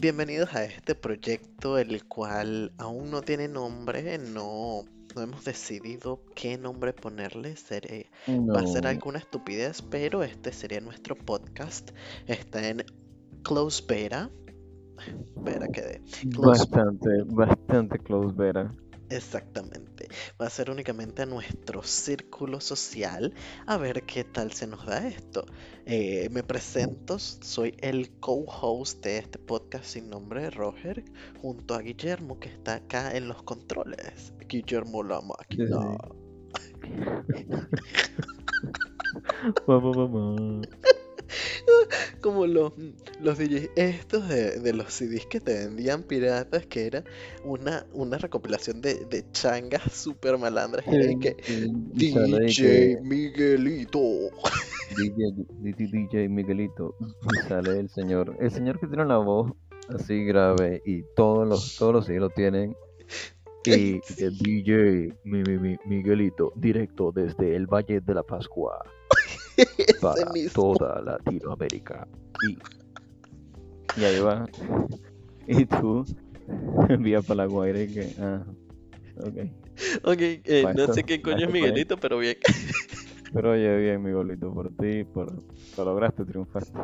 Bienvenidos a este proyecto, el cual aún no tiene nombre, no, no hemos decidido qué nombre ponerle. Seré, Va a ser alguna estupidez, pero este sería nuestro podcast. Está en Close Beta. Beta quedé. Close bastante, bastante close beta. Exactamente. Va a ser únicamente a nuestro círculo social a ver qué tal se nos da esto. Eh, me presento, soy el co-host de este podcast sin nombre, Roger, junto a Guillermo que está acá en los controles. Guillermo la máquina. Vamos, vamos. Como los, los DJs estos de, de los CDs que te vendían piratas, que era una, una recopilación de, de changas super malandras y de que DJ Miguelito. DJ, DJ, Miguelito y sale el señor, el señor que tiene una voz así grave y todos los, todos los hijos lo tienen y que DJ mi, mi, mi- Miguelito directo desde el Valle de la Pascua para toda Latinoamérica. Y, y ahí va. Y tú envías para la guaira y que ah, ok. Ok, eh, no esto, sé qué coño es Miguelito, pero bien. Pero oye bien, Miguelito, por ti, por, por lograste triunfaste.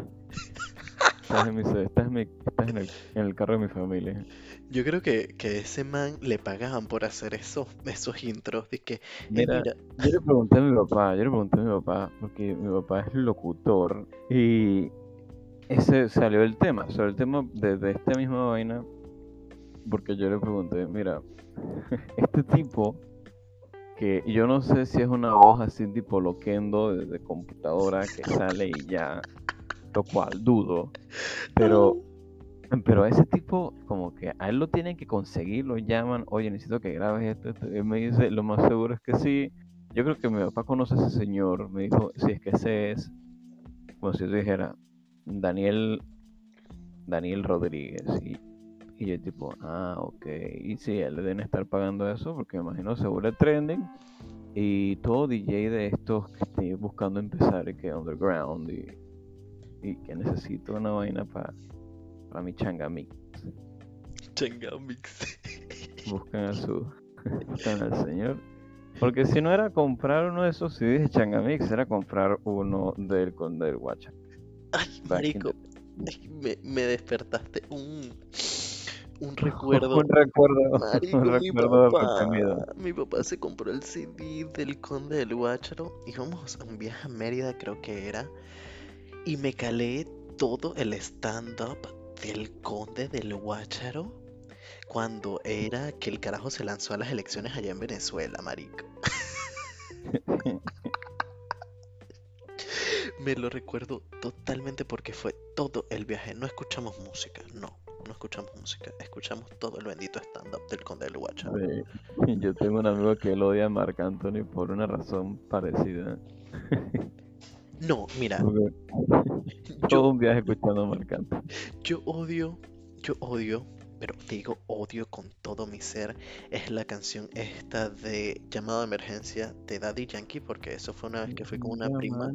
Estás en, mi, estás en, mi- estás en el, en el carro de mi familia. Yo creo que, que ese man le pagaban por hacer esos, esos intros. De que, eh, Mira, mira, yo le pregunté a mi papá, yo le pregunté a mi papá, porque mi papá es locutor, y ese salió el tema, salió el tema de, de esta misma vaina, porque yo le pregunté, mira, este tipo, que yo no sé si es una voz así tipo loquendo de, de computadora que sale y ya, lo cual dudo, pero... Pero a ese tipo, como que a él lo tienen que conseguir, lo llaman, oye, necesito que grabes esto, esto. Él me dice, lo más seguro es que sí. Yo creo que mi papá conoce a ese señor. Me dijo, si es que ese es, como si yo dijera, Daniel, Daniel Rodríguez. Y, y yo tipo, ah, ok. Y sí, le deben estar pagando eso, porque me imagino seguro el trending. Y todo DJ de estos que esté buscando empezar y que underground y, y que necesito una vaina para para mi changa mix. Chenga Mix. Buscan a su buscan al señor. Porque si no era comprar uno de esos CDs de Changamix, era comprar uno del Conde del Guacha. Ay, marico, me, me despertaste un, un recuerdo. Un recuerdo, Marico, un mi recuerdo papá, mi papá se compró el CD del Conde del Guácharo. Íbamos a un viaje a Mérida, creo que era. Y me calé todo el stand-up del Conde del Guácharo cuando era que el carajo se lanzó a las elecciones allá en Venezuela, marico. Me lo recuerdo totalmente porque fue todo el viaje. No escuchamos música, no, no escuchamos música. Escuchamos todo el bendito stand-up del Conde del Guácharo. Sí. Yo tengo un amigo que él odia a Marc Anthony por una razón parecida. No, mira, yo, todo un viaje escuchando a Marc Anthony. yo odio, yo odio, pero digo odio con todo mi ser, es la canción esta de Llamado de Emergencia de Daddy Yankee, porque eso fue una vez que fui con una prima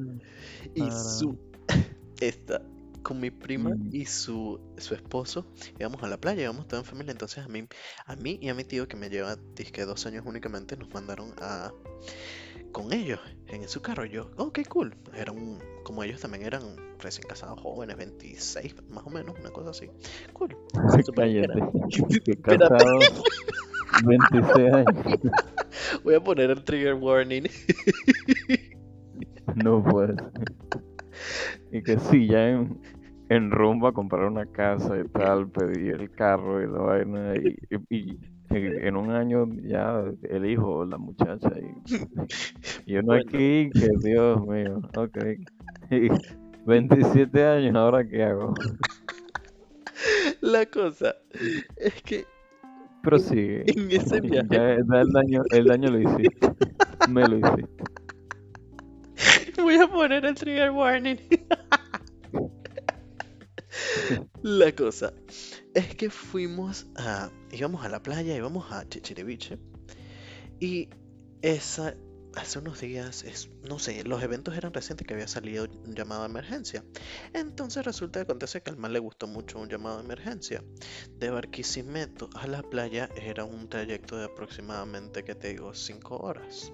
y su, esta, con mi prima Mm. y su, su esposo, íbamos a la playa, íbamos toda en familia, entonces a mí, a mí y a mi tío que me lleva, disque dos años únicamente, nos mandaron a, con ellos en su carro. Yo, oh, qué cool. Eran, como ellos también eran recién casados, jóvenes, 26 más o menos, una cosa así. Cool. Era. Casado 26 años. Voy a poner el trigger warning. No puede ser. Y que sí, ya en, en rumbo a comprar una casa y tal, pedí el carro y la vaina y, y- y en un año ya el hijo, la muchacha y, y uno Bueno. aquí que Dios mío, ok. Y 27 años, ¿ahora qué hago? La cosa es que Prosigue. en ese viaje Ya, ya el daño, el daño lo hiciste. Me lo hiciste. voy a poner el trigger warning. La cosa es que fuimos a. íbamos a la playa, íbamos a Chichiriviche. Y esa hace unos días, es, no sé, los eventos eran recientes que había salido un llamado de emergencia. Entonces resulta que acontece que al mal le gustó mucho un llamado de emergencia. De Barquisimeto a la playa era un trayecto de aproximadamente, que te digo, 5 horas.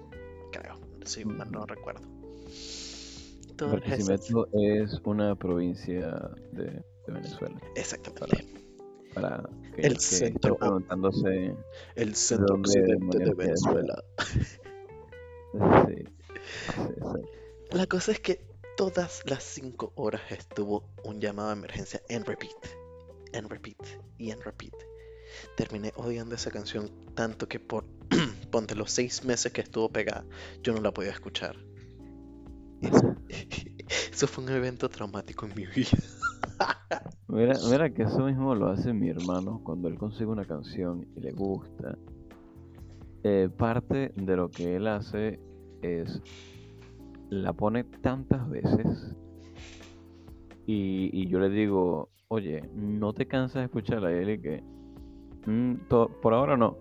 Creo, si mal no recuerdo. Entonces, Barquisimeto es una provincia de, de Venezuela. exactamente. Para que, El que centro- preguntándose. El centro occidente de? Venezuela. Sí, sí, sí. La cosa es que todas las 5 horas estuvo un llamado de emergencia en repeat, en repeat y en repeat. Terminé odiando esa canción tanto que por ponte los 6 meses que estuvo pegada, yo no la podía escuchar. Eso, eso fue un evento traumático en mi vida. Mira, mira que eso mismo lo hace mi hermano cuando él consigue una canción y le gusta. eh, parte de lo que él hace es la pone tantas veces y, yo le digo, oye, ¿no te cansas de escucharla? Y él que, "Mm, por ahora no,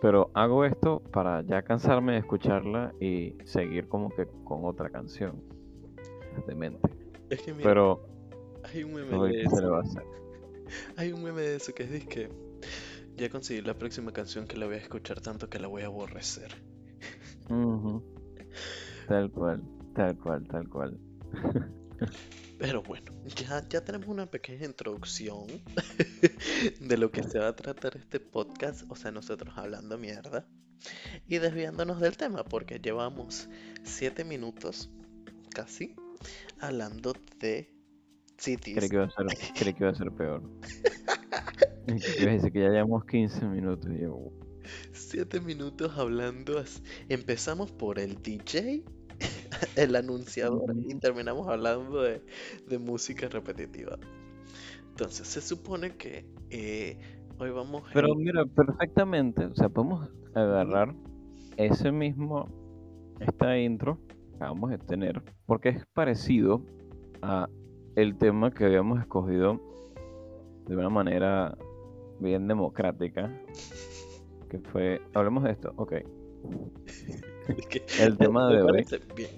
pero hago esto para ya cansarme de escucharla y seguir como que con otra canción. De mente. Es que mira, Pero, hay un meme de ¿qué se eso. le va a hacer? Hay un meme de eso que es que ya conseguí la próxima canción que la voy a escuchar tanto que la voy a aborrecer. Tal cual, tal cual, tal cual. Pero bueno, ya, ya tenemos una pequeña introducción de lo que se va a tratar este podcast, o sea, nosotros hablando mierda y desviándonos del tema, porque llevamos 7 minutos casi hablando de cities. que iba a ser, creí que iba a ser peor. Que ya llevamos 15 minutos "Uh, 7 minutos hablando, empezamos por el DJ, el anunciador y terminamos hablando de, de música repetitiva. Entonces, se supone que eh, hoy vamos Pero en- mira, perfectamente, o sea, podemos agarrar ese mismo, esta intro acabamos de tener, porque es parecido a el tema que habíamos escogido de una manera bien democrática, que fue, hablemos de esto, ok. que El tema de hoy, bien.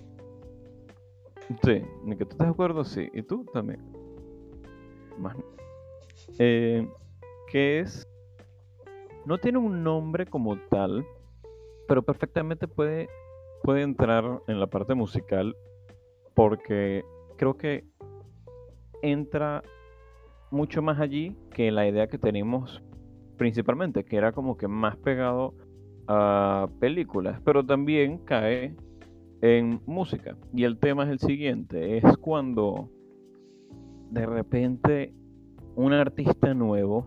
sí, ni que tú estés de acuerdo, sí, y tú también. Más no. Eh, que es, no tiene un nombre como tal, pero perfectamente puede, puede entrar en la parte musical porque creo que entra mucho más allí que la idea que teníamos principalmente, que era como que más pegado a películas, pero también cae en música. Y el tema es el siguiente, es cuando de repente un artista nuevo,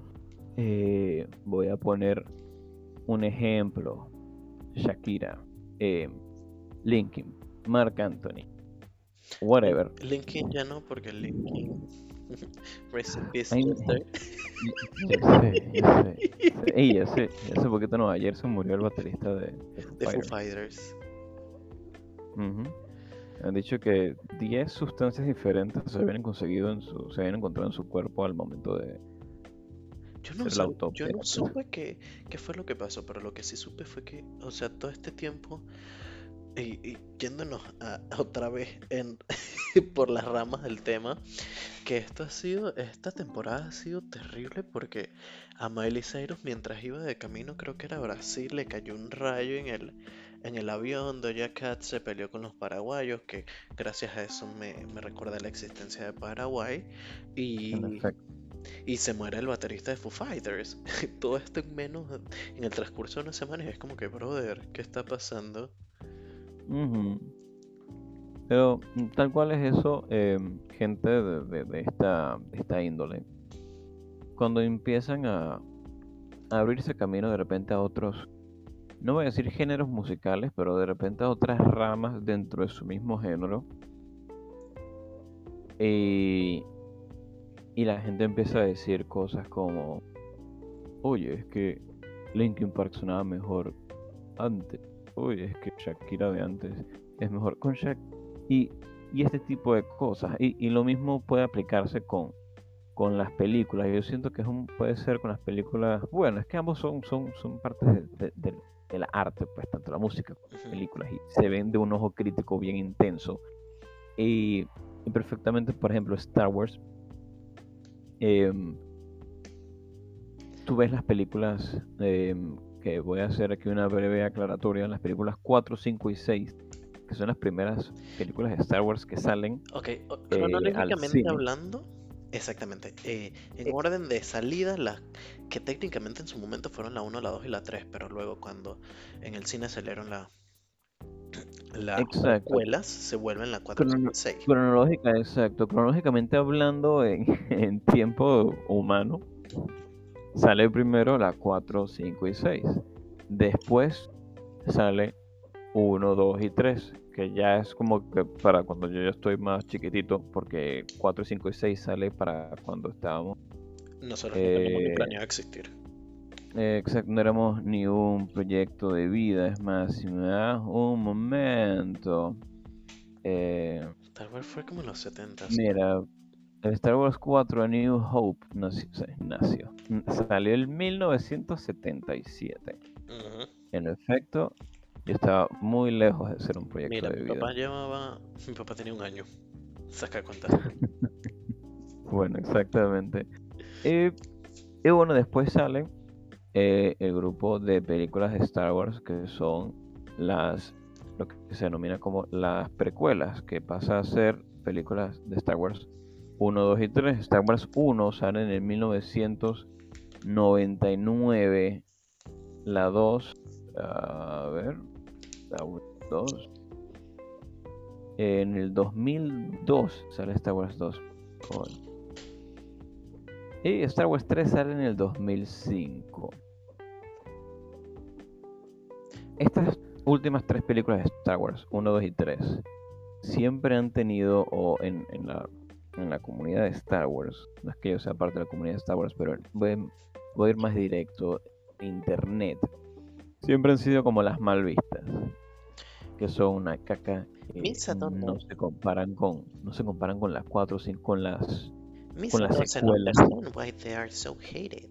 eh, voy a poner un ejemplo, Shakira, eh, Linkin, Mark Anthony, whatever. Linkin ya no, porque Linkin. Rest in peace, Ay. Ya sé, ya sé. Ey, ya sé, ya sé poquito no, ayer se murió el baterista de, de Foo Fighters. Fighters. Ujú. Han dicho que 10 sustancias diferentes se habían conseguido en su, se habían encontrado en su cuerpo al momento de. Yo no, sab- yo no supe qué, qué fue lo que pasó, pero lo que sí supe fue que, o sea, todo este tiempo, y, y yéndonos a- otra vez en, por las ramas del tema, que esto ha sido, esta temporada ha sido terrible porque a Miley Cyrus mientras iba de camino, creo que era a Brasil, le cayó un rayo en el, en el avión, Doja Cat se peleó con los paraguayos, que gracias a eso me, me recuerda la existencia de Paraguay, y... Y se muere el baterista de Foo Fighters. Todo esto en menos, en el transcurso de una semana. Y es como que, brother, ¿qué está pasando? Ujú. Pero mm, tal cual es eso, em, gente de, de- esta, esta índole, cuando empiezan a, a abrirse camino de repente a otros, no voy a decir géneros musicales, pero de repente a otras ramas dentro de su mismo género, y, y la gente empieza a decir cosas como, oye, es que Linkin Park sonaba mejor antes, oye, es que Shakira de antes es mejor con Shak y, y este tipo de cosas. Y, y lo mismo puede aplicarse con, con las películas. Yo siento que es un, puede ser con las películas. Bueno, es que ambos son, son, son partes de- de- del, el arte, pues tanto la música como las películas, y se ven de un ojo crítico bien intenso. Y, y perfectamente, por ejemplo, Star Wars. em, tú ves las películas, em, que voy a hacer aquí una breve aclaratoria, las películas 4, 5 y 6, que son las primeras películas de Star Wars que salen. Ok, al cronológicamente cine. hablando, exactamente. eh, en orden de salida, las que técnicamente en su momento fueron la 1, la 2 y la 3, pero luego cuando en el cine salieron la, las precuelas, se vuelven la 4, 5 Crono- y 6. Cronológica, exacto. Cronológicamente hablando en, en tiempo humano, sale primero la 4, 5 y 6. Después sale 1, 2 y 3, que ya es como que para cuando yo ya estoy más chiquitito, porque 4, 5 y 6 sale para cuando estábamos, Nosotros no tenemos ni eh, planeado existir. eh, exacto, no éramos ni un proyecto de vida, es más, si me das un momento. Eh, Tal vez fue como en los 70. Mira, Star Wars 4 A New Hope nació, nació. Salió en 1977. Ujú. En efecto, yo estaba muy lejos de ser un proyecto Mira, de mi vida. papá llevaba. Mi papá tenía un año. Saca cuenta. Bueno, exactamente. Y, y bueno, después sale eh, el grupo de películas de Star Wars que son las lo que se denomina como las precuelas, que pasa a ser películas de Star Wars 1, 2 y 3. Star Wars 1 sale en el 1999, la 2, a ver, la 2. En el 2002 sale Star Wars 2. Coño. Y Star Wars 3 sale en el 2005. Estas últimas tres películas de Star Wars, 1, 2 y 3, siempre han tenido, o en, en la, en la comunidad de Star Wars, no es que yo sea parte de la comunidad de Star Wars, pero voy, voy a ir más directo, Internet, siempre han sido como las mal vistas, que son una caca que Misa no se comparan con, no se comparan con las 4 sin con las Misa las doesn't secuelas. why they are so hated.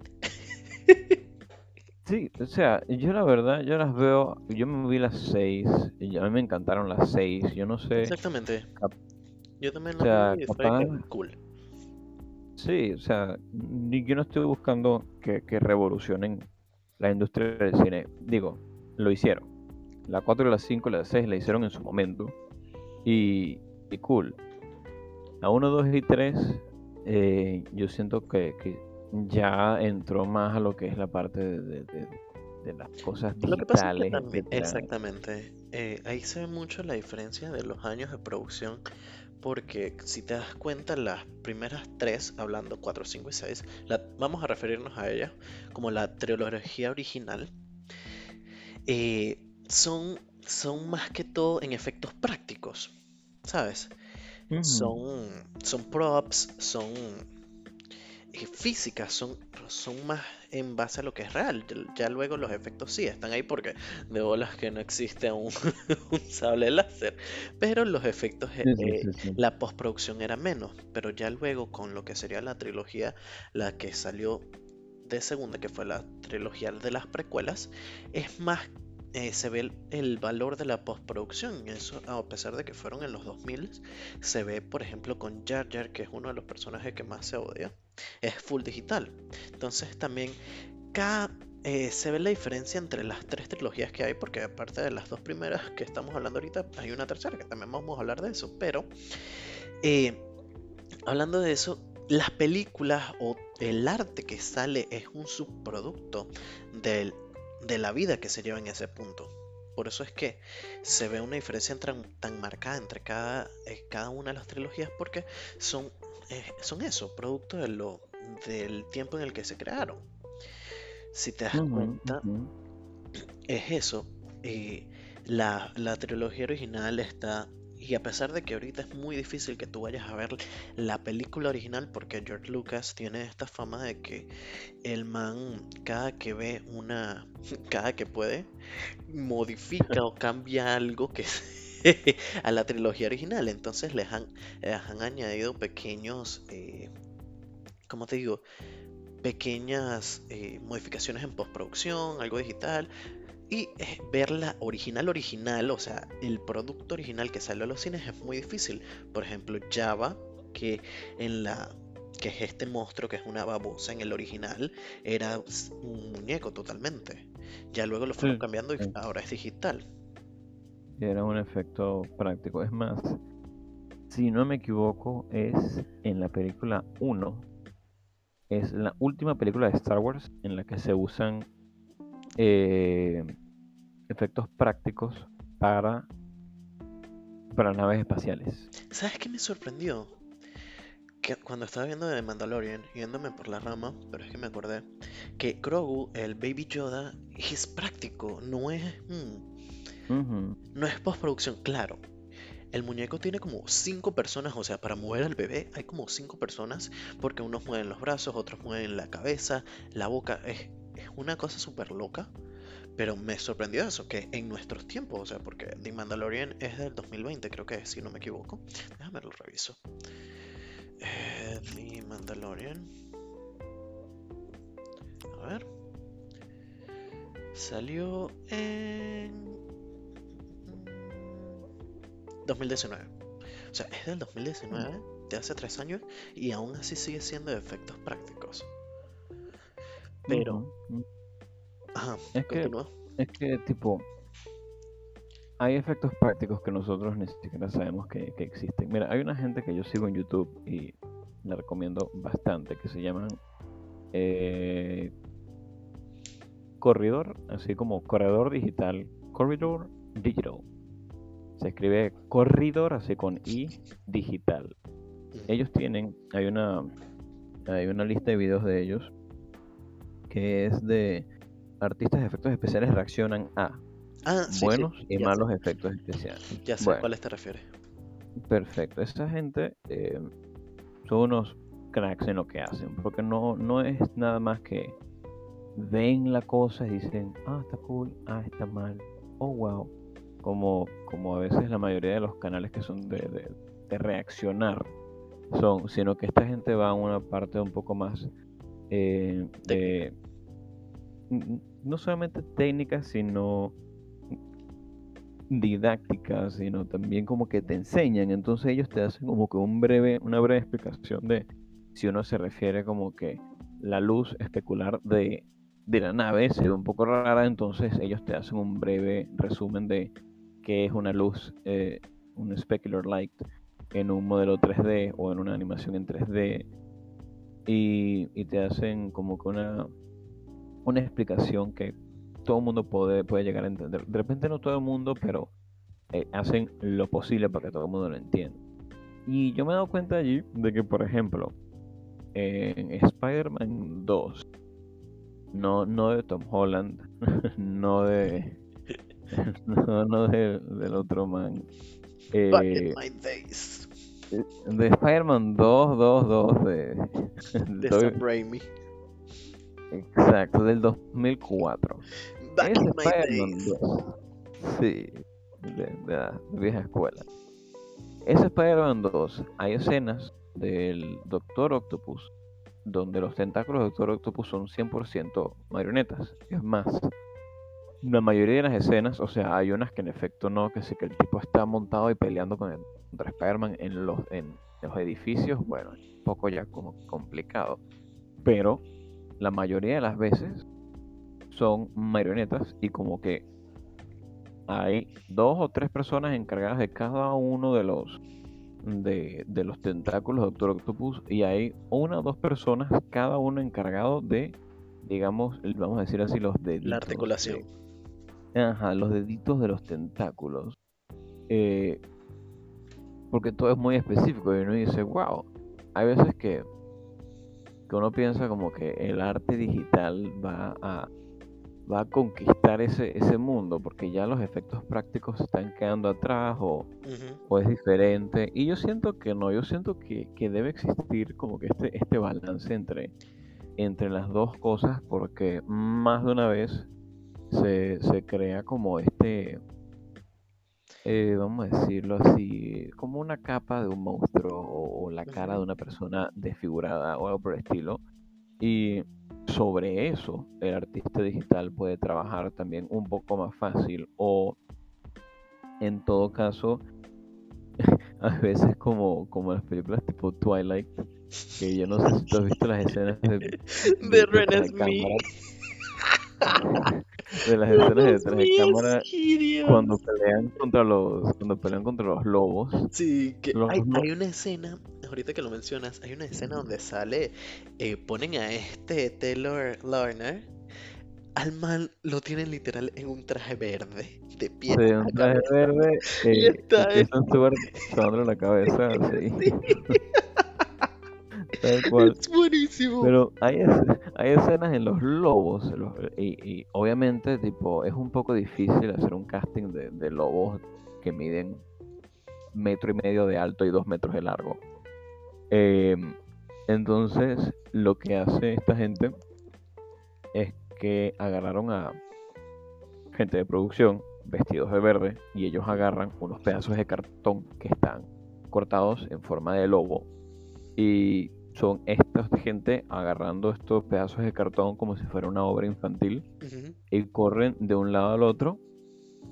Sí, o sea, yo la verdad, yo las veo, yo me vi las seis, y a mí me encantaron las seis, yo no sé, Exactamente. Yo también o lo sea, vi y cool. sí, o sea, ni- yo no estoy buscando que, que revolucionen la industria del cine, digo, lo hicieron, la 4, la 5 y la 6 la hicieron en su momento, y, y cool, la 1, 2 y 3, eh, yo siento que, que ya entró más a lo que es la parte de, de- de- de las cosas Lo que pasa es que digitales, también, exactamente, eh, ahí se ve mucho la diferencia de los años de producción, porque si te das cuenta, las primeras tres, hablando 4, 5 y 6, la- vamos a referirnos a ellas como la trilogía original, eh, son, son más que todo en efectos prácticos, ¿sabes? Son, son props, son físicas, son, son más en base a lo que es real. Ya, luego los efectos sí están ahí porque de bolas que no existe un, un sable láser. Pero los efectos, eh, Sí, sí, eh, sí, sí. la postproducción era menos. Pero ya luego con lo que sería la trilogía, la que salió de segunda, que fue la trilogía de las precuelas, es más, eh, se ve el, el valor de la postproducción. Eso, a pesar de que fueron en los 2000, se ve, por ejemplo, con Jar Jar, que es uno de los personajes que más se odia, es full digital. Entonces también cada, eh, se ve la diferencia entre las tres trilogías que hay, porque aparte de las dos primeras que estamos hablando ahorita, hay una tercera que también vamos a hablar de eso. Pero eh, hablando de eso, las películas o el arte que sale es un subproducto del- de la vida que se lleva en ese punto. Por eso es que se ve una diferencia tan, tan marcada entre cada, eh, cada una de las trilogías porque son, eh, son eso, producto de lo, del tiempo en el que se crearon. Si te das cuenta, es eso. eh, la, la trilogía original está. Y a pesar de que ahorita es muy difícil que tú vayas a ver la película original, porque George Lucas tiene esta fama de que el man, cada que ve una. cada que puede, modifica o cambia algo que a la trilogía original. Entonces les han, les han añadido pequeños. Eh, ¿Cómo te digo? Pequeñas eh, modificaciones en postproducción, algo digital Y eh, ver la original original, o sea, el producto original que salió a los cines es muy difícil. Por ejemplo, Java, que en la que es este monstruo que es una babosa en el original, era un muñeco totalmente. Ya luego lo fueron Sí, cambiando y sí. ahora es digital. Era un efecto práctico. Es más, si no me equivoco, es en la película 1. Es la última película de Star Wars en la que se usan eh, efectos prácticos para, para naves espaciales. ¿Sabes qué me sorprendió? Que cuando estaba viendo The Mandalorian, yéndome por la rama, pero es que me acordé, que Grogu, el Baby Yoda, es práctico, no es, no es postproducción, claro. El muñeco tiene como cinco personas, o sea, para mover al bebé hay como cinco personas, porque unos mueven los brazos, otros mueven la cabeza, la boca, es, es una cosa súper loca. Pero me sorprendió eso, que en nuestros tiempos, o sea, porque The Mandalorian es del 2020, creo que es, si no me equivoco. Déjame lo reviso. Eh, The Mandalorian. A ver. Salió en 2019. O sea, es del 2019, de hace tres años, y aún así sigue siendo de efectos prácticos. Pero, ajá, Es que, es que, tipo, hay efectos prácticos que nosotros ni siquiera sabemos que, que existen. Mira, hay una gente que yo sigo en YouTube y la recomiendo bastante, que se llaman eh, Corridor, así como Corredor Digital, Corridor Digital. Se escribe Corridor, así con I, digital. Ellos tienen, hay una, hay una lista de videos de ellos que es de artistas de efectos especiales reaccionan a Ah, sí, sí, buenos y sé, malos efectos especiales. ya sé a cuáles te refieres. perfecto. Esa gente eh, son unos cracks en lo que hacen, porque no, no es nada más que ven la cosa y dicen, ah, está cool, ah, está mal, oh, wow. Como, como a veces la mayoría de los canales que son de, de- de reaccionar son, sino que esta gente va a una parte un poco más eh, de, no solamente técnica, sino didáctica, sino también como que te enseñan. Entonces ellos te hacen como que un breve, una breve explicación de si uno se refiere como que la luz especular de, de la nave se ve un poco rara, entonces ellos te hacen un breve resumen de qué es una luz, eh, un specular light en un modelo 3D o en una animación en 3D y, te hacen como que una, una explicación que todo el mundo puede, puede llegar a entender. De repente no todo el mundo, pero eh, hacen lo posible para que todo el mundo lo entienda. Y yo me he dado cuenta allí de que, por ejemplo, en Spider-Man 2, no, no de Tom Holland, no de. No, no de- del otro man. Back eh, in my days. de Spider-Man 2, 2, 2, de. De Sam Raimi. exacto, del 2004. Back Ese in my days. 2. Sí, de, de la vieja escuela. Ese Spider-Man 2, hay escenas del Doctor Octopus donde los tentáculos del Doctor Octopus son 100% marionetas. Es más, la mayoría de las escenas, o sea, hay unas que en efecto no, que sí que el tipo está montado y peleando con el, contra Spider-Man en los, en los edificios, bueno, es un poco ya como complicado. Pero la mayoría de las veces son marionetas y como que hay dos o tres personas encargadas de cada uno de los de, de los tentáculos de Doctor Octopus y hay una o dos personas cada uno encargado de digamos vamos a decir así los deditos La articulación. de- ajá los deditos de los tentáculos. Eh, porque todo es muy específico y uno dice wow hay veces que que uno piensa como que el arte digital va a va a conquistar ese, ese mundo porque ya los efectos prácticos están quedando atrás o, o es diferente. Y yo siento que no, yo siento que, que debe existir como que este, este balance entre, entre las dos cosas porque más de una vez se, se crea como este, eh, vamos a decirlo así, como una capa de un monstruo o, o la cara de una persona desfigurada o algo por el estilo. Y sobre eso el artista digital puede trabajar también un poco más fácil o en todo caso a veces como, como las películas tipo Twilight que yo no sé si tú has visto las escenas de, de, De de de las escenas de de cámara sí, Dios. cuando pelean contra los cuando pelean contra los lobos Sí, que los hay, hay una escena, ahorita que lo mencionas, hay una escena donde sale, eh, ponen a este Taylor Lautner, al man lo tienen literal en un traje verde, de pie Sí, un traje cabeza. verde Y eh, está súper sobándole la cabeza así, tal cual. Es buenísimo. Pero hay, hay escenas en los lobos los- y, y obviamente tipo es un poco difícil hacer un casting de, de lobos que miden metro y medio de alto y dos metros de largo. Em, entonces lo que hace esta gente es que agarraron a gente de producción vestidos de verde y ellos agarran unos pedazos de cartón que están cortados en forma de lobo y son esta gente agarrando estos pedazos de cartón como si fuera una obra infantil y corren de un lado al otro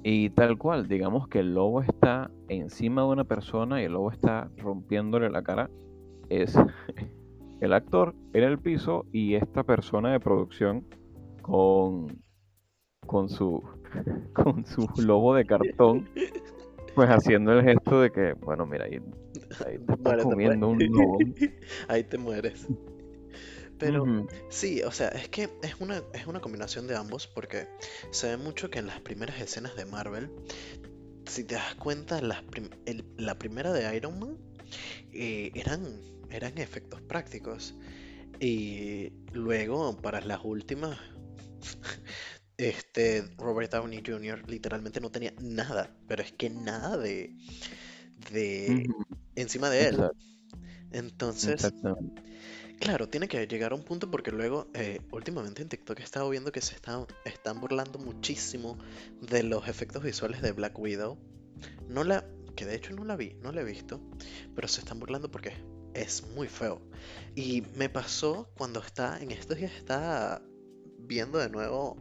y tal cual, digamos que el lobo está encima de una persona y el lobo está rompiéndole la cara, es el actor en el piso y esta persona de producción con, con su con su lobo de cartón pues haciendo el gesto de que, bueno, mira, ahí, te Muérete, comiendo un. Ahí te mueres. Pero sí, o sea, es que es una, es una combinación de ambos porque se ve mucho que en las primeras escenas de Marvel, si te das cuenta, las prim- el- la primera de Iron Man eh, eran, eran efectos prácticos. Y luego, para las últimas, este Robert Downey Jr. literalmente no tenía nada, pero es que nada de, de encima de él. Entonces. Claro, tiene que llegar a un punto porque luego, eh, últimamente en TikTok he estado viendo que se están, están burlando muchísimo de los efectos visuales de Black Widow. No la, que de hecho no la vi, no la he visto, pero se están burlando porque es muy feo. Y me pasó cuando está, en estos días está viendo de nuevo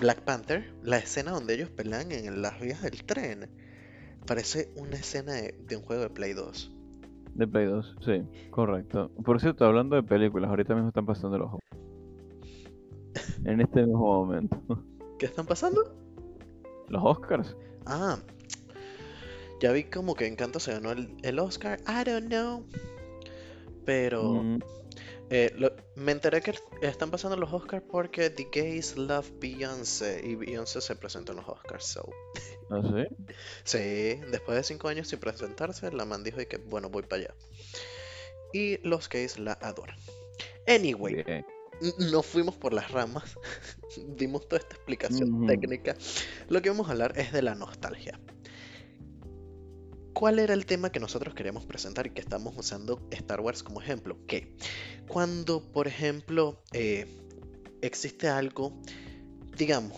Black Panther, la escena donde ellos pelean en las vías del tren. Parece una escena de, de un juego de Play 2. De Play 2, sí, correcto. Por cierto, hablando de películas, ahorita mismo están pasando los En este mismo momento. ¿Qué están pasando? Los Oscars. Ah, ya vi como que Encanto se ganó el, el Oscar. I don't know. Pero Mm, eh, lo- me enteré que están pasando los Oscars porque The Gays Love Beyoncé y Beyoncé se presentó en los Oscars. So. ¿Ah, sí? Sí, después de cinco años sin presentarse, la man dijo de que bueno, voy para allá. Y los gays la adoran. Anyway, Bien. n- nos fuimos por las ramas, dimos toda esta explicación técnica. Lo que vamos a hablar es de la nostalgia. ¿Cuál era el tema que nosotros queríamos presentar y que estamos usando Star Wars como ejemplo? Que cuando, por ejemplo, eh, existe algo, digamos,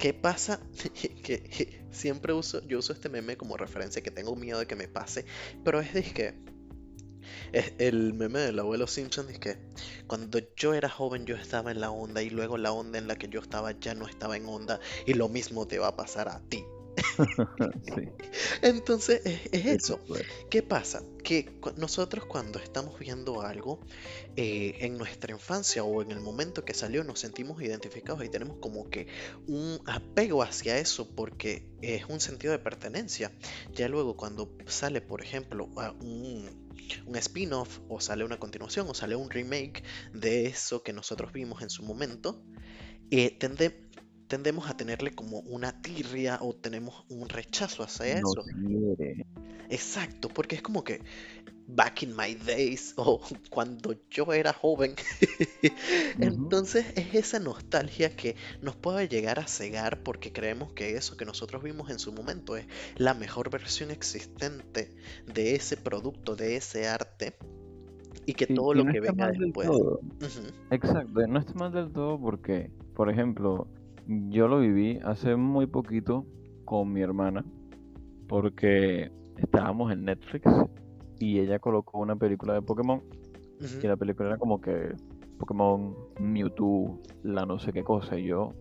¿qué pasa? que siempre uso, yo uso este meme como referencia, que tengo miedo de que me pase, pero es de que es el meme del abuelo Simpson es que cuando yo era joven yo estaba en la onda y luego la onda en la que yo estaba ya no estaba en onda y lo mismo te va a pasar a ti. sí. Entonces es, es eso. pues. ¿Qué pasa? Que cu- nosotros cuando estamos viendo algo eh, en nuestra infancia o en el momento que salió nos sentimos identificados y tenemos como que un apego hacia eso porque es un sentido de pertenencia. Ya luego cuando sale, por ejemplo, a un, un spin-off o sale una continuación o sale un remake de eso que nosotros vimos en su momento, eh, tende- tendemos a tenerle como una tirria o tenemos un rechazo hacia No eso. quiere. Exacto, porque es como que back in my days o cuando yo era joven. Entonces es esa nostalgia que nos puede llegar a cegar porque creemos que eso que nosotros vimos en su momento es la mejor versión existente de ese producto, de ese arte y que todo y lo no que venga después. Exacto, no está mal del todo porque, por ejemplo, yo lo viví hace muy poquito con mi hermana porque estábamos en Netflix y ella colocó una película de Pokémon y la película era como que Pokémon, Mewtwo, la no sé qué cosa. Y yo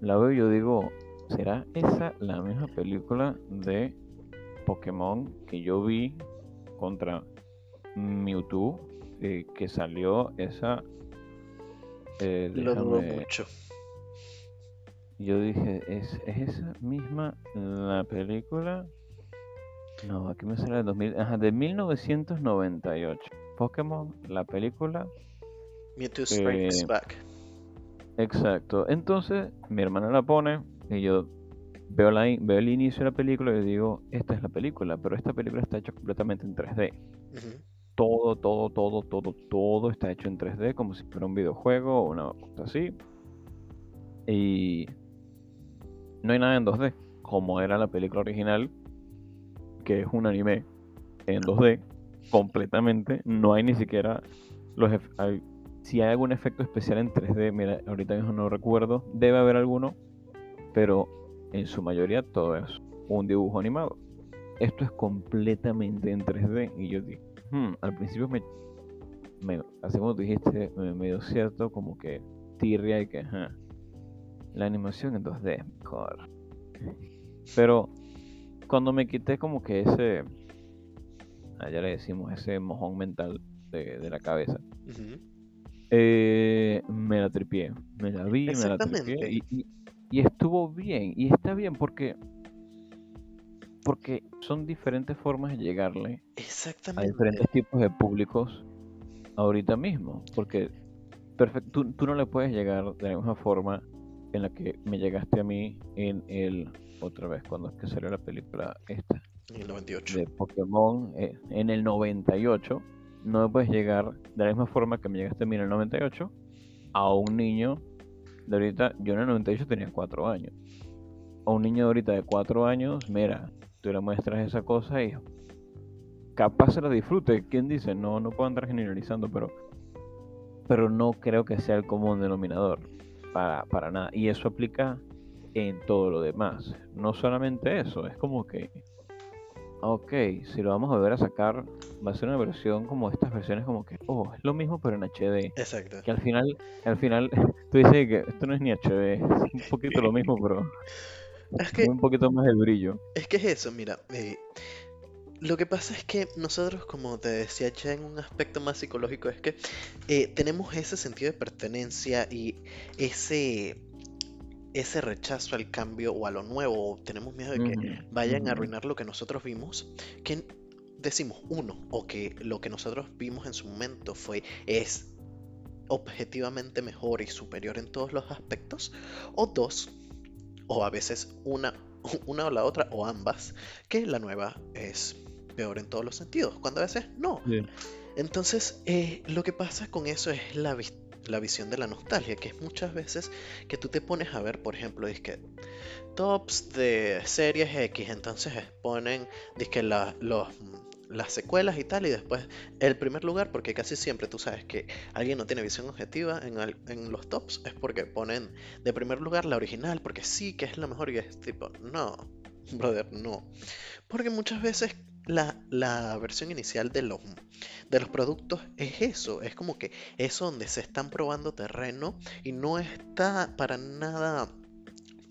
la veo y yo digo, ¿será esa la misma película de Pokémon que yo vi contra Mewtwo? eh, que salió esa... eh, Lo dudo déjame- mucho. Yo dije, ¿es, ¿es esa misma la película? No, aquí me sale de 2000, ajá, de 1998. Pokémon, la película. Mewtwo Strikes Eh, Back. Exacto. Entonces, mi hermana la pone y yo veo, la, veo el inicio de la película y digo, esta es la película, pero esta película está hecha completamente en 3D. Ujú. Todo, todo, todo, todo, todo está hecho en 3D, como si fuera un videojuego o una cosa así. Y no hay nada en 2D, como era la película original, que es un anime en 2D, completamente. No hay ni siquiera los hay- si hay algún efecto especial en 3D, mira, ahorita mismo no recuerdo, debe haber alguno, pero en su mayoría todo es un dibujo animado. Esto es completamente en 3D y yo dije, "Hmm", al principio me, me así como dijiste, me, dio cierto como que tirria y que la animación en 2D es mejor. Pero cuando me quité como que ese, allá le decimos ese mojón mental de, de la cabeza, eh, me la tripié, me la vi, me la tripié y, y- y estuvo bien, y está bien porque porque son diferentes formas de llegarle a diferentes tipos de públicos ahorita mismo, porque perfec- tú, tú no le puedes llegar de la misma forma en la que me llegaste a mí en el otra vez cuando es que salió la película esta En el 98. de Pokémon eh, en el 98, no me puedes llegar de la misma forma que me llegaste a mí en el 98 a un niño de ahorita, yo en el 98 tenía 4 años. A un niño de ahorita de 4 años, mira, tú le muestras esa cosa y capaz se la disfrute. ¿Quién dice? No, no puedo andar generalizando, pero pero no creo que sea el común denominador para, para nada. Y eso aplica en todo lo demás. No solamente eso, es como que, ok, si lo vamos a volver a sacar, va a ser una versión como estas versiones como que, oh, es lo mismo pero en HD. Exacto. Que al final, al final, tú dices que esto no es ni HD, es un poquito lo mismo, pero Es que, un poquito más el brillo. es que es eso, mira. eh, lo que pasa es que nosotros, como te decía ya en un aspecto más psicológico, es que eh, tenemos ese sentido de pertenencia y ese, ese rechazo al cambio o a lo nuevo. o tenemos miedo de que vayan a arruinar lo que nosotros vimos. Que decimos, uno, o que lo que nosotros vimos en su momento fue, es objetivamente mejor y superior en todos los aspectos. O dos, o a veces una, una o la otra, o ambas, que la nueva es peor en todos los sentidos, cuando a veces no. Entonces, eh, lo que pasa con eso es la, la visión de la nostalgia, que es muchas veces que tú te pones a ver, por ejemplo, que tops de series X, entonces ponen dizque, la- los, las secuelas y tal, y después el primer lugar, porque casi siempre tú sabes que alguien no tiene visión objetiva en, al- en los tops, es porque ponen de primer lugar la original, porque sí que es la mejor, y es tipo, no, brother, no. Porque muchas veces la, la versión inicial de los, de los productos es eso, es como que es donde se están probando terreno y no está para nada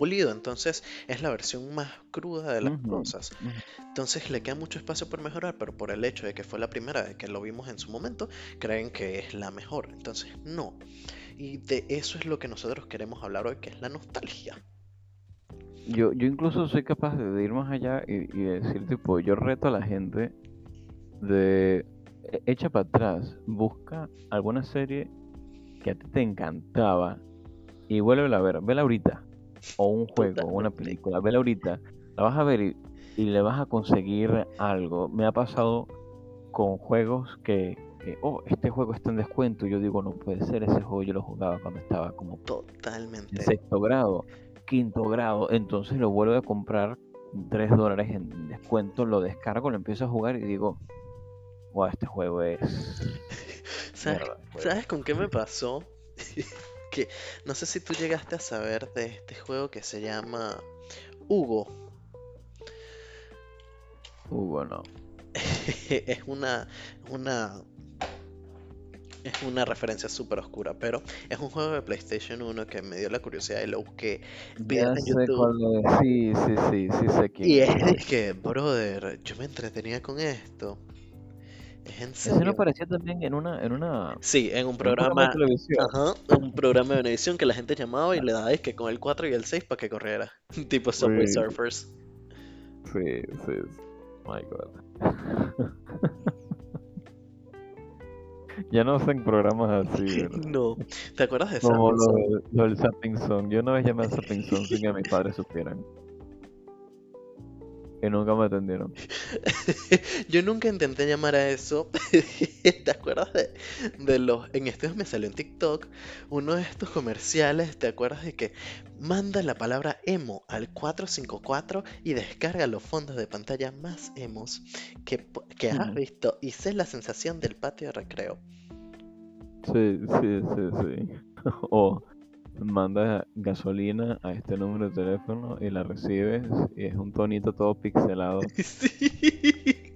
pulido, entonces es la versión más cruda de las cosas. Entonces le queda mucho espacio por mejorar, pero por el hecho de que fue la primera vez que lo vimos en su momento, creen que es la mejor. Entonces no. Y de eso es lo que nosotros queremos hablar hoy, que es la nostalgia. Yo, yo incluso soy capaz de, ir más allá y, y decir, tipo, yo reto a la gente de e- echa para atrás, busca alguna serie que a ti te encantaba y vuelve a ver, vela ahorita, o un juego, o una película, vela ahorita, la vas a ver y, y le vas a conseguir algo. Me ha pasado con juegos que, que, oh, este juego está en descuento, y yo digo, no puede ser, ese juego yo lo jugaba cuando estaba como en Totalmente. sexto grado, quinto grado, entonces lo vuelvo a comprar 3 dólares en descuento, lo descargo, lo empiezo a jugar y digo, wow, este juego es... ¿Sabes, mierda juego". ¿Sabes con qué me pasó? que no sé si tú llegaste a saber de este juego que se llama Hugo. Uh, bueno, es una, una, es una referencia súper oscura, pero es un juego de PlayStation 1 que me dio la curiosidad y lo busqué Ya en sé YouTube. cuál es. Sí, sí, sí, sí sé quién Y es. que, brother, yo me entretenía con esto. Es en Ese no serio. aparecía también en una, en una, Sí, en un en un programa de programa, televisión. ajá, un programa de Univision que la gente llamaba y le daba es que con el 4 y el 6 para que corriera. Tipo Subway Sí, Surfers. sí, sí. My God. Ya no hacen programas así, ¿verdad? No. ¿Te acuerdas de Como Sapping lo, del Zapping Zone. Yo una vez llamé al Zapping Zone sin que mis padres supieran. Y nunca me atendieron. Yo nunca intenté llamar a eso. ¿Te acuerdas de, de los... En estos me salió en TikTok uno de estos comerciales, ¿te acuerdas de que manda la palabra emo al 454 y descarga los fondos de pantalla más emos que, que has visto y sé la sensación del patio de recreo? Sí, sí, sí, sí. O mandas gasolina a este número de teléfono y la recibes y es un tonito todo pixelado Sí,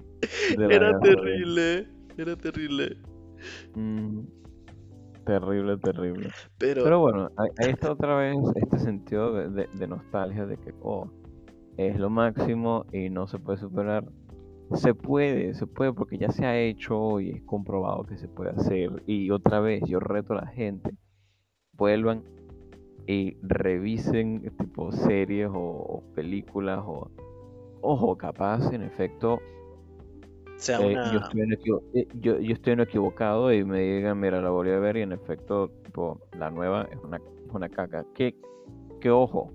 era terrible, era terrible. Mm, terrible, terrible. Pero, Pero bueno, ahí, ahí está otra vez este sentido de, de- de nostalgia de que, oh, es lo máximo y no se puede superar. Se puede, se puede porque ya se ha hecho y es comprobado que se puede hacer. Y otra vez, yo reto a la gente, vuelvan y revisen tipo series o, o películas o, ojo, capaz en efecto sea eh, yo, estoy eh, yo, yo estoy en equivocado y me digan, mira, la volví a ver y en efecto, tipo, la nueva es una, es una caca. Que, que ojo,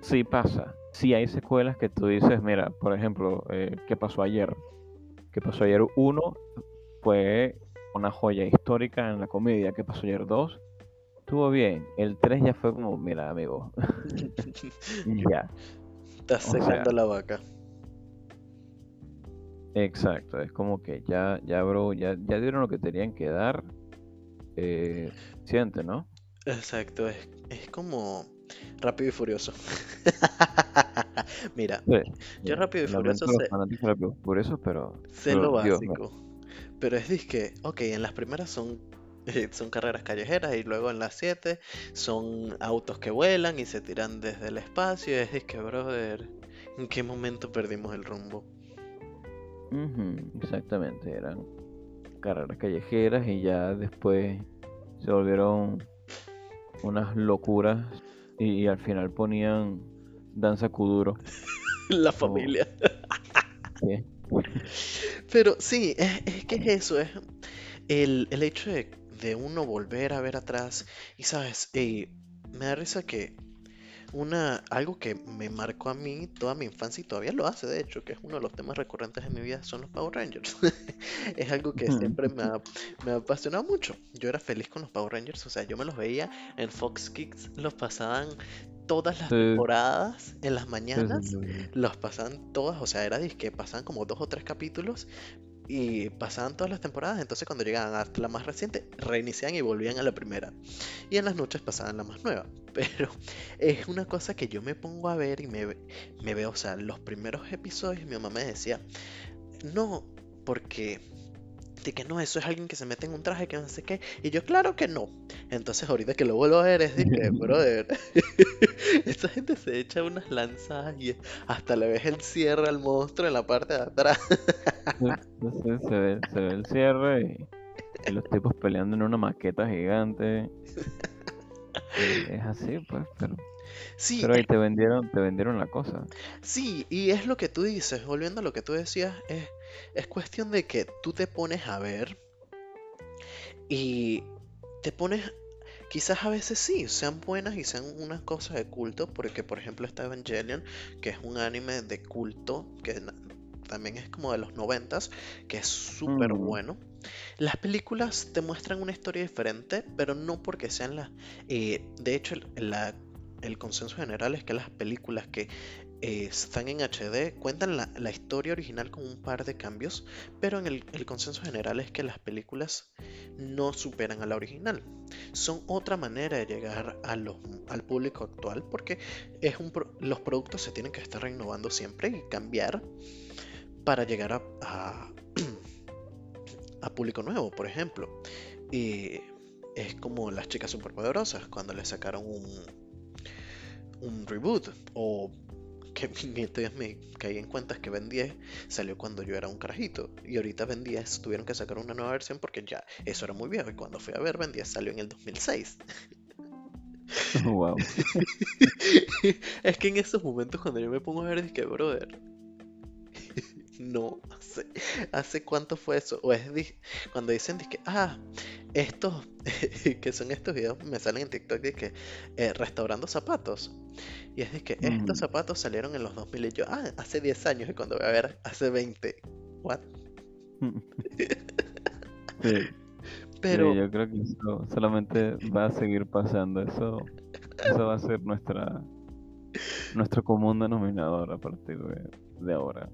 sí pasa. Sí hay secuelas que tú dices, mira, por ejemplo, eh, ¿qué pasó ayer? ¿Qué pasó ayer? Uno fue una joya histórica en la comedia. ¿Qué pasó ayer? Dos estuvo bien. El tres ya fue como, mira, amigo, ya. Estás O sea, secando la vaca. Exacto, es como que ya, ya, bro, ya, ya dieron lo que tenían que dar. Eh, siente, ¿no? Exacto, es, es como Rápido y Furioso. Mira, Sí, yo ya. Rápido y Furioso sé, fanáticos de Rápido y Furioso, pero, sé pero lo Dios, básico. Pero es disque, ok, en las primeras son, son carreras callejeras y luego en las siete son autos que vuelan y se tiran desde el espacio. Es disque, brother, ¿en qué momento perdimos el rumbo? Exactamente, eran carreras callejeras y ya después se volvieron unas locuras y, y al final ponían danza kuduro. La familia. Pero sí, es, es que es eso, es el, el hecho de, de uno volver a ver atrás y sabes, y me da risa que una, algo que me marcó a mí toda mi infancia y todavía lo hace, de hecho, que es uno de los temas recurrentes en mi vida, son los Power Rangers. Es algo que siempre me ha, me ha apasionado mucho. Yo era feliz con los Power Rangers, o sea, yo me los veía en Fox Kids, los pasaban todas las Sí, temporadas en las mañanas sí, sí. los pasaban todas, o sea, era que pasaban como dos o tres capítulos y pasaban todas las temporadas, entonces cuando llegaban hasta la más reciente, reiniciaban y volvían a la primera. Y en las noches pasaban la más nueva. Pero es una cosa que yo me pongo a ver y me, me veo, o sea, los primeros episodios mi mamá me decía, no, porque de que no, eso es alguien que se mete en un traje que no sé qué. Y yo, claro que no. Entonces ahorita que lo vuelvo a ver es de que, brother, esta gente se echa unas lanzas y hasta le ves el cierre al monstruo en la parte de atrás. Sí, sí, se ve, se ve el cierre y, y los tipos peleando en una maqueta gigante. Y es así, pues, pero, Sí, pero ahí te vendieron, te vendieron la cosa. sí, y es lo que tú dices, volviendo a lo que tú decías, es, es cuestión de que tú te pones a ver y te pones, quizás a veces sí, sean buenas y sean unas cosas de culto, porque por ejemplo está Evangelion, que es un anime de culto, que también es como de los noventas, que es súper Mm, bueno. Las películas te muestran una historia diferente, pero no porque sean las... eh, de hecho, la- el consenso general es que las películas que eh, están en HD cuentan la, la historia original con un par de cambios, pero en el, el consenso general es que las películas no superan a la original. Son otra manera de llegar a al público actual, porque es un, los productos se tienen que estar renovando siempre y cambiar para llegar a, a, a público nuevo, por ejemplo. Y es como las chicas superpoderosas cuando le sacaron un, un reboot o que entonces me caí en cuenta que Ben 10 salió cuando yo era un carajito. Y ahorita Ben 10 tuvieron que sacar una nueva versión porque ya eso era muy viejo. Y cuando fui a ver Ben 10 salió en el 2006 Wow. es que en esos momentos cuando yo me pongo a ver dije brother no hace, hace cuánto fue eso. O es cuando dicen que ah estos que son estos videos me salen en TikTok de que eh, restaurando zapatos y es de que estos zapatos salieron en los 2000 y yo, ah, hace 10 años y cuando voy a ver, hace 20. What? Sí, Pero sí, yo creo que eso solamente va a seguir pasando. Eso, eso va a ser nuestra nuestro común denominador a partir de, de ahora.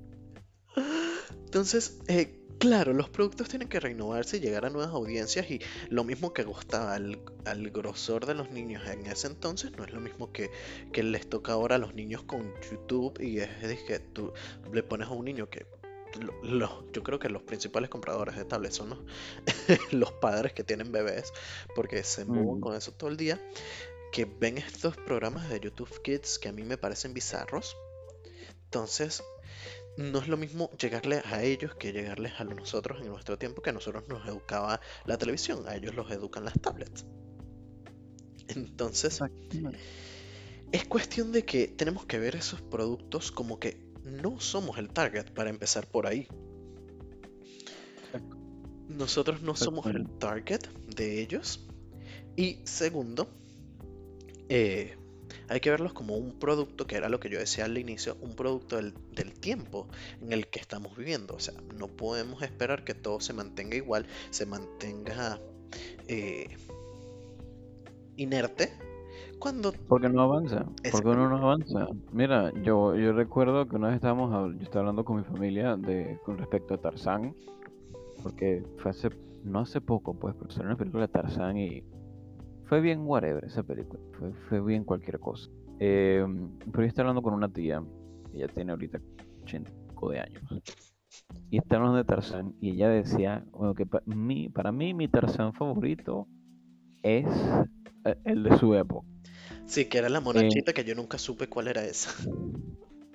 entonces, eh, claro, los productos tienen que renovarse y llegar a nuevas audiencias y lo mismo que gustaba al, al grosor de los niños en ese entonces no es lo mismo que, que les toca ahora a los niños con YouTube y es que tú le pones a un niño que lo- lo- yo creo que los principales compradores de tablets son los, los padres que tienen bebés porque se mueven Mm. con eso todo el día que ven estos programas de YouTube Kids que a mí me parecen bizarros entonces no es lo mismo llegarle a ellos que llegarles a nosotros en nuestro tiempo que a nosotros nos educaba la televisión, a ellos los educan las tablets. Entonces, es cuestión de que tenemos que ver esos productos como que no somos el target para empezar por ahí. Nosotros no somos el target de ellos. Y segundo, eh, hay que verlos como un producto, que era lo que yo decía al inicio, un producto del, del tiempo en el que estamos viviendo. O sea, no podemos esperar que todo se mantenga igual, se mantenga eh, inerte, cuando Porque no avanza, porque uno no avanza. Mira, yo, yo recuerdo que una vez estábamos, yo estaba hablando con mi familia de, con respecto a Tarzán, porque fue hace, no hace poco, pues, pero salió una película de Tarzán y fue bien whatever esa película, fue, fue bien cualquier cosa. Eh, pero yo estaba hablando con una tía, ella tiene ahorita 85 de años, y está hablando de Tarzán, y ella decía, bueno, que pa- mi, para mí mi Tarzán favorito es eh, el de su época. sí, que era la monachita que yo nunca supe cuál era esa.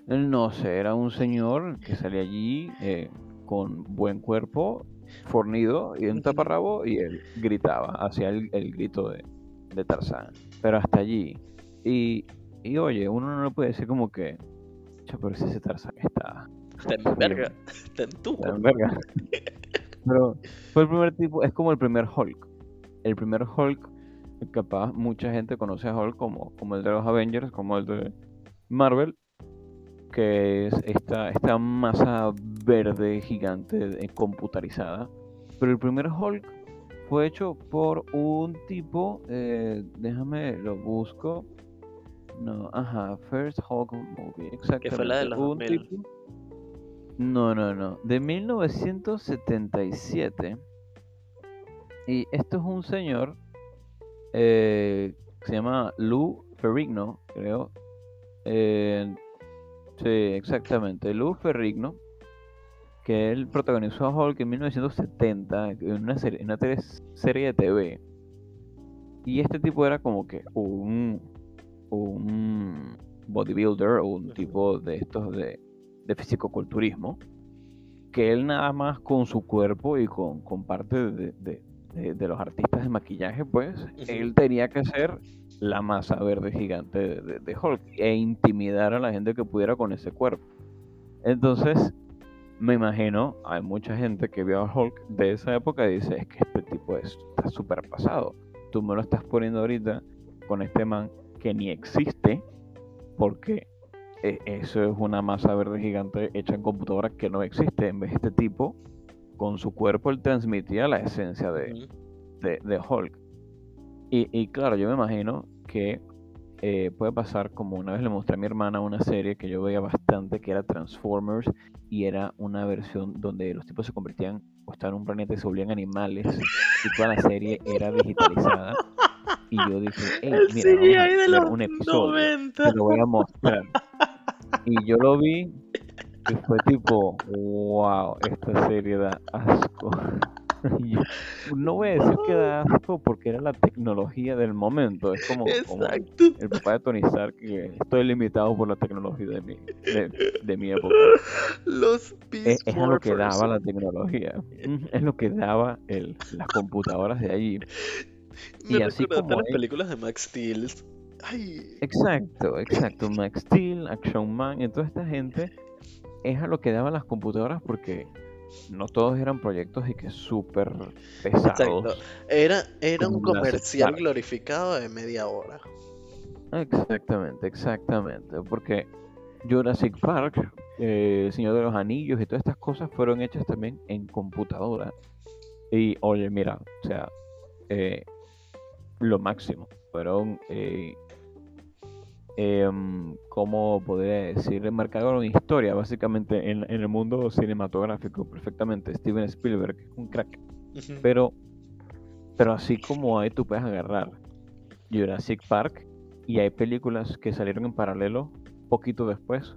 No sé, era un señor que salía allí eh, con buen cuerpo, fornido y un taparrabo y él gritaba, hacía el, el grito de, de Tarzán. Pero hasta allí. Y, y oye, uno no le puede decir como que, "Cha, pero si ese Tarzán está, Está en verga, está en tuco. está en verga". Pero fue el primer tipo, es como el primer Hulk. El primer Hulk, capaz mucha gente conoce a Hulk como, como el de los Avengers, como el de Marvel, que es esta, esta masa verde gigante eh, computarizada. Pero el primer Hulk fue hecho por un tipo, eh, déjame lo busco. No, ajá, First Hulk Movie, exactamente. Que fue la de los un 2000. tipo- No, no, no, de 1977. Y esto es un señor eh, que se llama Lou Ferrigno, creo. Eh, sí, exactamente, Lou Ferrigno, que él protagonizó a Hulk en 1970 en una serie, en una serie de TV. Y este tipo era como que un, un bodybuilder o un tipo de estos de, de fisicoculturismo. Que él nada más con su cuerpo y con, con parte de, de- de- de los artistas de maquillaje, pues, él tenía que ser la masa verde gigante de Hulk e intimidar a la gente que pudiera con ese cuerpo. Entonces, me imagino, hay mucha gente que vio a Hulk de esa época y dice, es que este tipo es- está súper pasado. Tú me lo estás poniendo ahorita con este man que ni existe, porque eh, eso es una masa verde gigante hecha en computadora que no existe. En vez de este tipo, con su cuerpo, él transmitía la esencia de, de, de Hulk. Y, y claro, yo me imagino que eh, puede pasar como una vez le mostré a mi hermana una serie que yo veía bastante, que era Transformers, y era una versión donde los tipos se convertían o estaban en un planeta y se volvían animales, y toda la serie era digitalizada. Y yo dije, hey, mira, vamos a un episodio, 90. te lo voy a mostrar. Y yo lo vi y fue tipo, wow, esta serie da asco. Yo no voy a decir que da asco porque era la tecnología del momento. Es como, el papá de Tony Stark, que estoy limitado por la tecnología de mi, de, de mi época. Los Es, Beast es a lo que daba la tecnología. Es lo que daba el, las computadoras de allí. Me y así como las películas de Max Steel. Ay, Exacto, exacto. Max Steel, Action Man y toda esta gente es a lo que daban las computadoras porque no todos eran proyectos y que súper exacto. pesados. Era, era un comercial glorificado de media hora. Exactamente, exactamente. Porque Jurassic Park, eh, El Señor de los Anillos y todas estas cosas fueron hechas también en computadora. Y oye, mira, o sea, eh, lo máximo. Fueron, eh, em, ¿cómo podría decir? Marcaron una historia, básicamente, en, en el mundo cinematográfico, perfectamente. Steven Spielberg, un crack. Pero, pero así como ahí tú puedes agarrar Jurassic Park y hay películas que salieron en paralelo poquito después,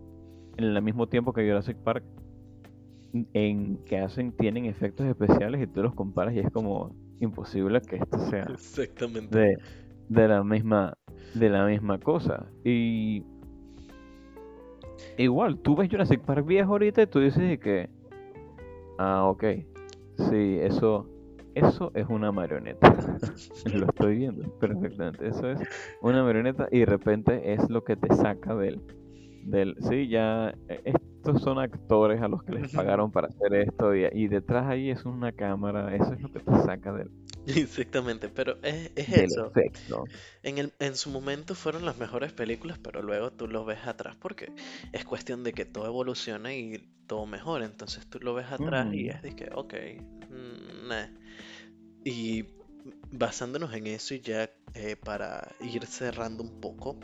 en el mismo tiempo que Jurassic Park, en que hacen, tienen efectos especiales y tú los comparas y es como imposible que esto sea Exactamente. de, de la misma de la misma cosa. Y igual, tú ves Jurassic Park viejo ahorita y tú dices que ah, ok. Sí, eso eso es una marioneta. lo estoy viendo perfectamente. Eso es una marioneta y de repente es lo que te saca del del sí, ya eh, estos son actores a los que les pagaron para hacer esto y, y detrás ahí es una cámara, eso es lo que te saca del, Exactamente, pero es, eso. efecto. En el, en su momento fueron las mejores películas, pero luego tú lo ves atrás porque es cuestión de que todo evoluciona y todo mejora. Entonces tú lo ves atrás y es de que, ok, mm, nah. Y basándonos en eso y ya eh, para ir cerrando un poco,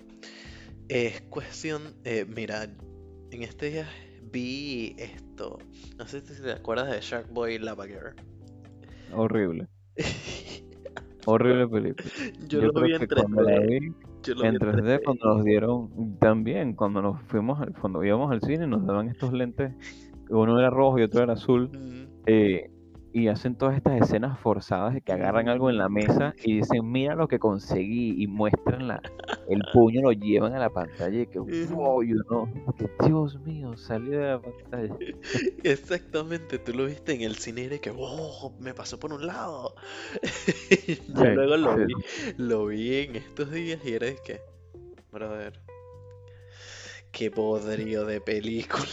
es cuestión, eh, mira, en este día vi esto, no sé si te acuerdas de Shark Boy Lava Girl. Horrible. Horrible película. Yo lo creo vi en que cuando la 3D. vi Yo lo en en 3D, 3D. cuando nos dieron, también cuando nos fuimos, al- cuando íbamos al cine, nos daban estos lentes, uno era rojo y otro era azul, Mm, eh, y hacen todas estas escenas forzadas de que agarran algo en la mesa y dicen, mira lo que conseguí, y muestran la, el puño, lo llevan a la pantalla y que, wow, y Dios mío, salió de la pantalla. Exactamente, tú lo viste en el cine y de que, wow, me pasó por un lado. Yo Sí, luego lo sí. vi, lo vi en estos días y era de que, brother, qué podrido de película.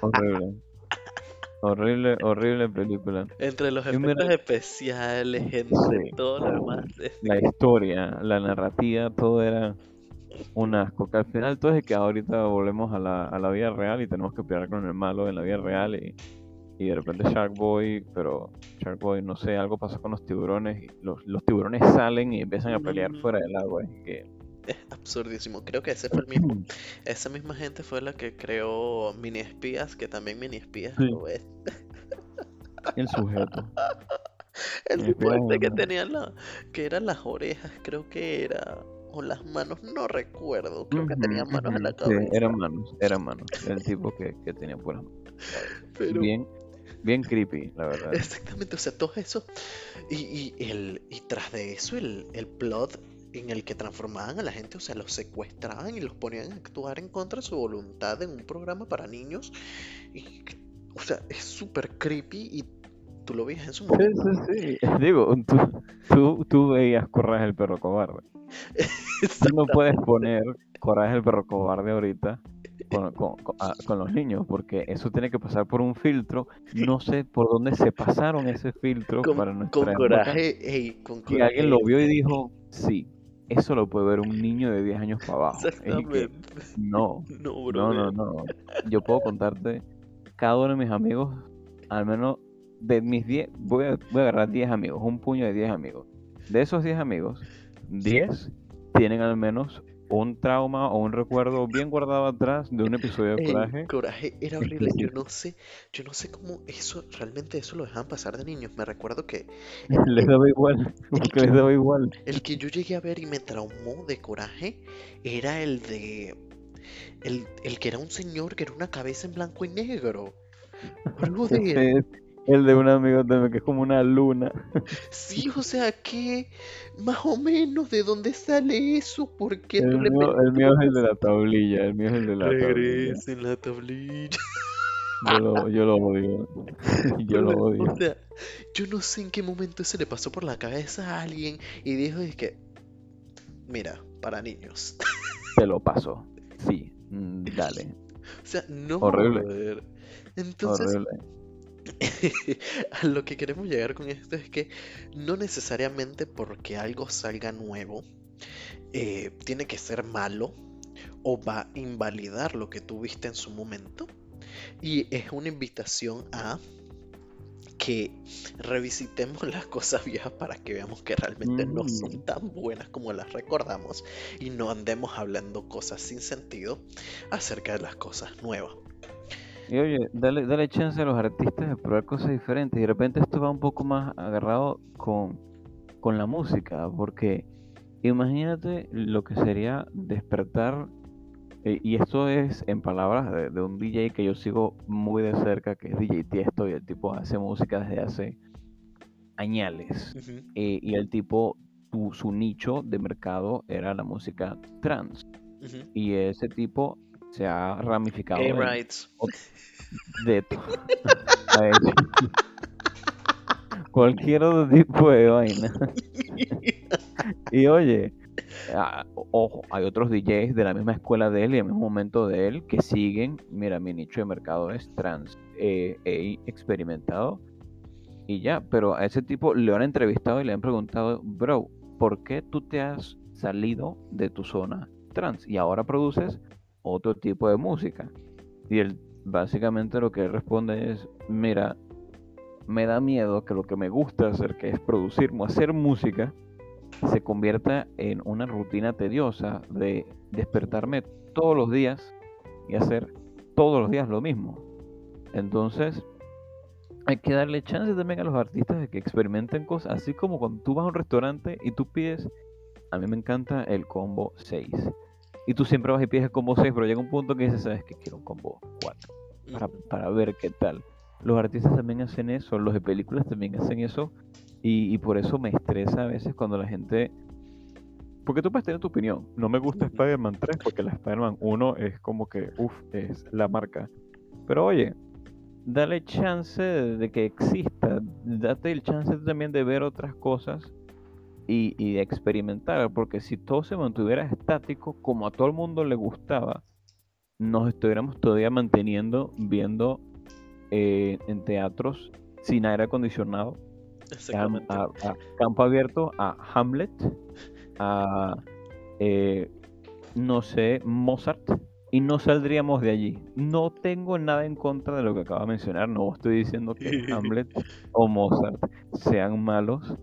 Horrible. Horrible, horrible película. Entre los efectos especiales, entre Sí. todo lo demás. La historia, la narrativa, todo era un asco. Que al final todo es que ahorita volvemos a la, a la vida real y tenemos que pelear con el malo en la vida real y, y de repente Shark Boy, pero Shark Boy, no sé, algo pasó con los tiburones y los, los tiburones salen y empiezan a pelear fuera del agua. y que- Es absurdísimo. Creo que ese fue el mismo. Esa misma gente fue la que creó Mini Espías, que también Mini Espías Sí. lo es. El sujeto. El tipo este que tenía la, que eran las orejas, creo que era, o las manos, no recuerdo, creo que tenía manos en la ujú, sí, cabeza. eran manos, eran manos. El tipo que, que tenía puras manos. Pero Bien, bien creepy, la verdad. exactamente, o sea, todo eso. Y, y, el, y tras de eso, el, el plot en el que transformaban a la gente, o sea, los secuestraban y los ponían a actuar en contra de su voluntad en un programa para niños. Y, o sea, es súper creepy y tú lo veías en su Sí, momento. sí, sí. Digo, tú, tú, tú veías Coraje el perro cobarde. Tú no puedes poner Coraje el perro cobarde ahorita con, con- con- a- con los niños, porque eso tiene que pasar por un filtro. No sé por dónde se pasaron ese filtro Con, para con nuestra época, coraje, ey, con que alguien coraje. lo vio y dijo, sí, eso lo puede ver un niño de 10 años para abajo. Y que, Exactamente. no, No, no, brother. no, no. Yo puedo contarte cada uno de mis amigos, al menos de mis 10, voy a, voy a agarrar 10 amigos, un puño de 10 amigos. De esos 10 amigos, 10 tienen al menos un trauma o un recuerdo bien guardado atrás de un episodio de coraje. coraje era horrible. Yo no sé, yo no sé cómo eso, realmente eso lo dejaban pasar de niños. Me recuerdo que Les daba igual, porque les daba igual. el que yo llegué a ver y me traumó de coraje era el de el, el que era un señor que era una cabeza en blanco y negro. Ese es El de un amigo también, que es como una luna. Sí, o sea, que más o menos de dónde sale eso, ¿por qué El de mío, repente el mío es el de la tablilla, el mío es el de la tablilla. regresa en la tablilla? Yo lo, yo lo odio. Yo lo odio. O sea, yo no sé en qué momento se le pasó por la cabeza a alguien y dijo, es que, mira, para niños. Te lo paso. Sí, mm, dale. O sea, no. Horrible. Entonces, Horrible. a lo que queremos llegar con esto es que no necesariamente porque algo salga nuevo eh, tiene que ser malo o va a invalidar lo que tú viste en su momento. Y es una invitación a que revisitemos las cosas viejas para que veamos que realmente no son Mm. tan buenas como las recordamos y no andemos hablando cosas sin sentido acerca de las cosas nuevas. Y oye, dale, dale chance a los artistas de probar cosas diferentes. Y de repente esto va un poco más agarrado con, con la música, porque imagínate lo que sería despertar, eh, y esto es en palabras de, de un DJ que yo sigo muy de cerca, que es DJ Tiesto, y el tipo hace música desde hace añales. Eh, y el tipo, su, su nicho de mercado era la música trans. Y ese tipo se ha ramificado Gay rights. de cualquier otro tipo de vaina. Y oye, ojo, hay otros DJs de la misma escuela de él y del mismo momento de él que siguen. Mira, mi nicho de mercado es trans. eh, he experimentado y ya, pero a ese tipo le han entrevistado y le han preguntado, bro, ¿por qué tú te has salido de tu zona trans y ahora produces otro tipo de música? Y él básicamente lo que él responde es, mira, me da miedo que lo que me gusta hacer, que es producir, o hacer música, se convierta en una rutina tediosa de despertarme todos los días y hacer todos los días lo mismo. Entonces, hay que darle chance también a los artistas de que experimenten cosas, así como cuando tú vas a un restaurante y tú pides, a mí me encanta el combo 6. Y tú siempre vas y pides el combo 6, pero llega un punto que dices, ¿sabes que Quiero un combo 4 para, para ver qué tal. Los artistas también hacen eso, los de películas también hacen eso, y, y por eso me estresa a veces cuando la gente... Porque tú puedes tener tu opinión. No me gusta. Spider-Man 3 porque la Spider-Man 1 es como que, uff, es la marca. Pero oye, dale chance de, de que exista, date el chance también de ver otras cosas y, y de experimentar, porque si todo se mantuviera estático, como a todo el mundo le gustaba, nos estuviéramos todavía manteniendo viendo eh, en teatros sin aire acondicionado, a campo abierto, a Hamlet, a eh, no sé, Mozart, y no saldríamos de allí. No tengo nada en contra de lo que acaba de mencionar, no estoy diciendo que Hamlet o Mozart sean malos,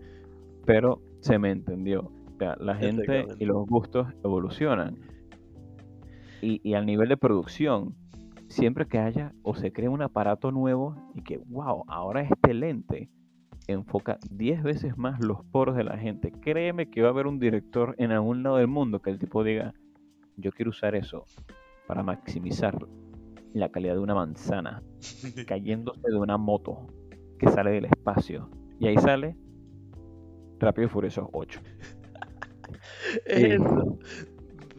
pero se me entendió. O sea, la gente y los gustos evolucionan. Y, y al nivel de producción, siempre que haya o se crea un aparato nuevo y que, wow, ahora este lente enfoca 10 veces más los poros de la gente. Créeme que va a haber un director en algún lado del mundo que el tipo diga, yo quiero usar eso para maximizar la calidad de una manzana cayéndose de una moto que sale del espacio. Y ahí sale Rápido y Furioso 8. Eso.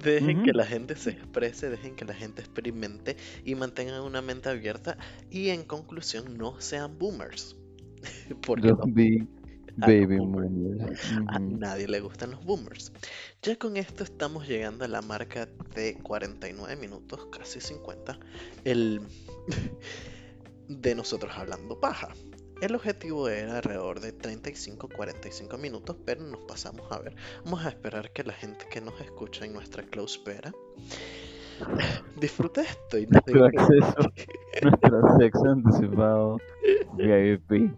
Dejen que la gente se exprese, dejen que la gente experimente y mantengan una mente abierta y en conclusión no sean boomers. Porque no- baby boomers. A nadie le gustan los boomers. Ya con esto estamos llegando a la marca de 49 minutos, casi 50. El de nosotros hablando paja. El objetivo era alrededor de 35-45 minutos, pero nos pasamos a ver. Vamos a esperar que la gente que nos escucha en nuestra closepera disfrute esto y nos Nuestro diga acceso, nuestro acceso anticipado VIP.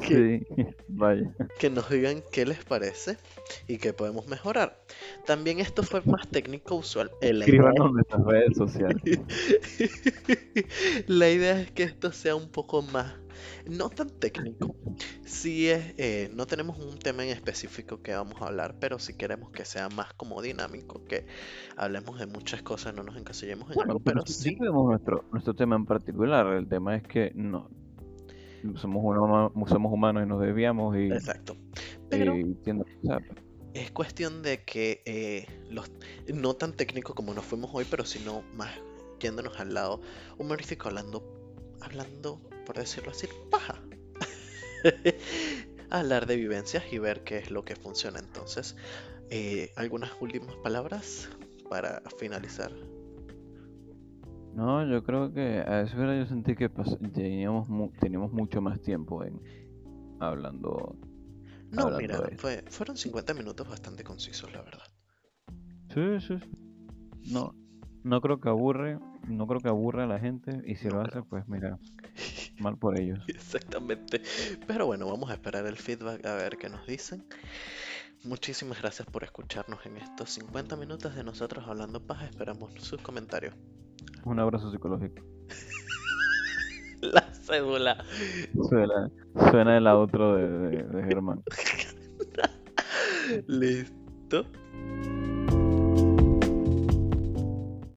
¿Qué? Sí, vaya. que nos digan qué les parece y qué podemos mejorar. También esto fue más técnico usual. eh, Escríbanos en nuestras redes sociales. La idea es que esto sea un poco más, no tan técnico. Sí es, eh, no tenemos un tema en específico que vamos a hablar, pero si queremos que sea más como dinámico, que hablemos de muchas cosas, no nos encasillemos en Bueno, algo, pero pero sí sí, tenemos nuestro, nuestro tema en particular. El tema es que no, somos, uno, somos humanos y nos desviamos y, Exacto. Pero y a es cuestión de que eh, los, no tan técnico como nos fuimos hoy, pero sino más yéndonos al lado humorístico, hablando, hablando, por decirlo así, paja. Hablar de vivencias y ver qué es lo que funciona. Entonces, eh, algunas últimas palabras para finalizar. No, yo creo que a eso era yo sentí que teníamos, mu- teníamos mucho más tiempo en hablando. No, Hablando mira, fue, fueron 50 minutos bastante concisos, la verdad. Sí, sí, sí. No, no creo que aburre, no creo que aburra a la gente y si No lo hace, pues mira, mal por ellos. Exactamente. Pero bueno, vamos a esperar el feedback a ver qué nos dicen. Muchísimas gracias por escucharnos en estos 50 minutos de nosotros hablando paja. Esperamos sus comentarios. Un abrazo psicológico. La cédula. Suena, suena el outro de, de, de Germán. Listo.